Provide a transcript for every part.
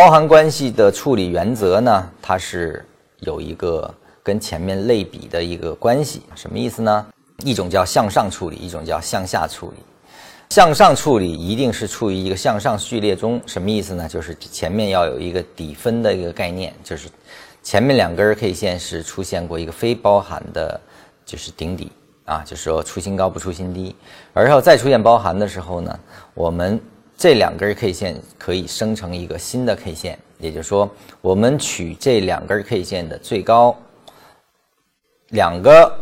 包含关系的处理原则呢，它是有一个跟前面类比的一个关系，什么意思呢？一种叫向上处理，一种叫向下处理。向上处理一定是处于一个向上序列中，什么意思呢？就是前面要有一个底分的一个概念，就是前面两根 K 线是出现过一个非包含的，就是顶底啊，就是说出新高不出新低，而后再出现包含的时候呢，我们这两根 K 线可以生成一个新的 K 线，也就是说，我们取这两根 K 线的最高两个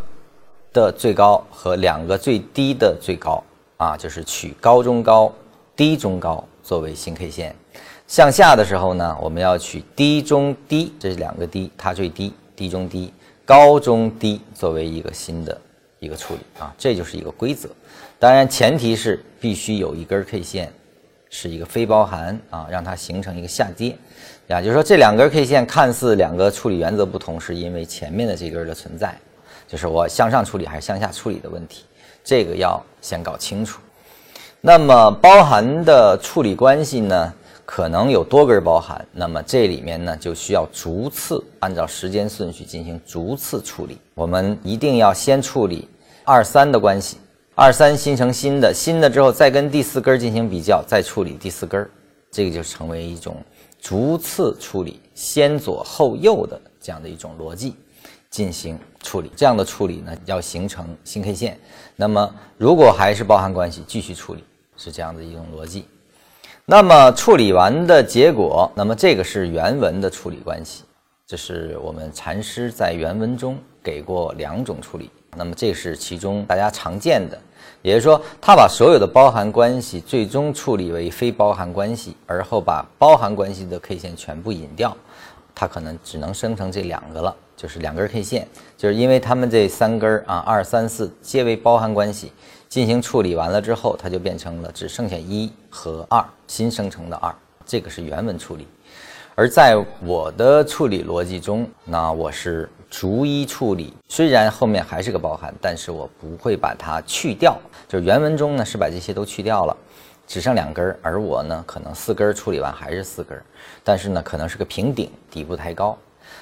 的最高和两个最低的最高。啊，就是取高中高、低中高作为新 K 线，向下的时候呢，我们要取低中低，这是两个低，它最低，低中低，高中低作为一个新的一个处理啊，这就是一个规则。当然，前提是必须有一根 K 线是一个非包含啊，让它形成一个下跌，啊，就是说这两根 K 线看似两个处理原则不同，是因为前面的这根的存在，就是我向上处理还是向下处理的问题。这个要先搞清楚。那么包含的处理关系呢，可能有多根包含。那么这里面呢，就需要逐次按照时间顺序进行逐次处理。我们一定要先处理二三的关系，二三形成新的，新的之后再跟第四根进行比较，再处理第四根，这个就成为一种逐次处理、先左后右的这样的一种逻辑。进行处理，这样的处理呢，要形成新 K 线。那么，如果还是包含关系，继续处理，是这样的一种逻辑。那么处理完的结果，那么这个是原文的处理关系，这是我们禅师在原文中给过两种处理。那么这是其中大家常见的，也就是说，他把所有的包含关系最终处理为非包含关系，而后把包含关系的 K 线全部引掉，它可能只能生成这两个了。就是两根 K 线，就是因为它们这三根啊，二三四皆为包含关系，进行处理完了之后，它就变成了只剩下一和二新生成的二，这个是原文处理。而在我的处理逻辑中，那我是逐一处理，虽然后面还是个包含，但是我不会把它去掉。就原文中呢是把这些都去掉了，只剩两根儿，而我呢可能四根儿处理完还是四根儿，但是呢可能是个平顶，底部太高。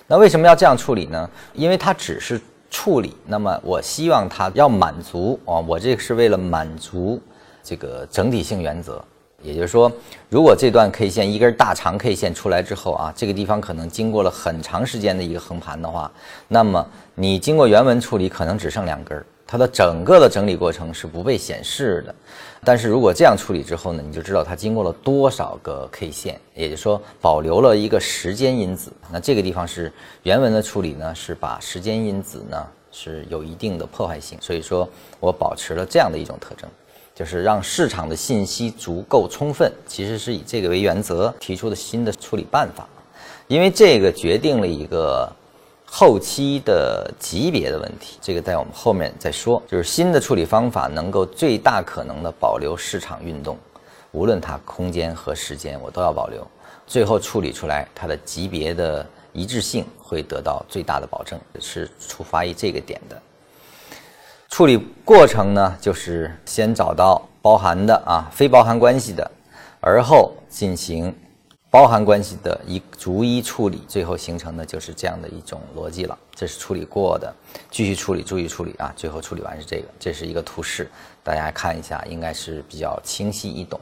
那为什么要这样处理呢？因为它只是处理，那么我希望它要满足啊，我这个是为了满足这个整体性原则。也就是说，如果这段 K 线一根大长 K 线出来之后啊，这个地方可能经过了很长时间的一个横盘的话，那么你经过原文处理，可能只剩两根。它的整个的整理过程是不被显示的，但是如果这样处理之后呢，你就知道它经过了多少个 K 线，也就是说保留了一个时间因子。那这个地方是原文的处理呢，是把时间因子呢是有一定的破坏性，所以说我保持了这样的一种特征，就是让市场的信息足够充分，其实是以这个为原则提出的新的处理办法，因为这个决定了一个。后期的级别的问题，这个在我们后面再说。就是新的处理方法能够最大可能的保留市场运动，无论它空间和时间，我都要保留。最后处理出来，它的级别的一致性会得到最大的保证，是出发于这个点的。处理过程呢，就是先找到包含的啊非包含关系的，而后进行。包含关系的一逐一处理，最后形成的就是这样的一种逻辑了。这是处理过的，继续处理，注意处理啊！最后处理完是这个，这是一个图示，大家看一下，应该是比较清晰易懂。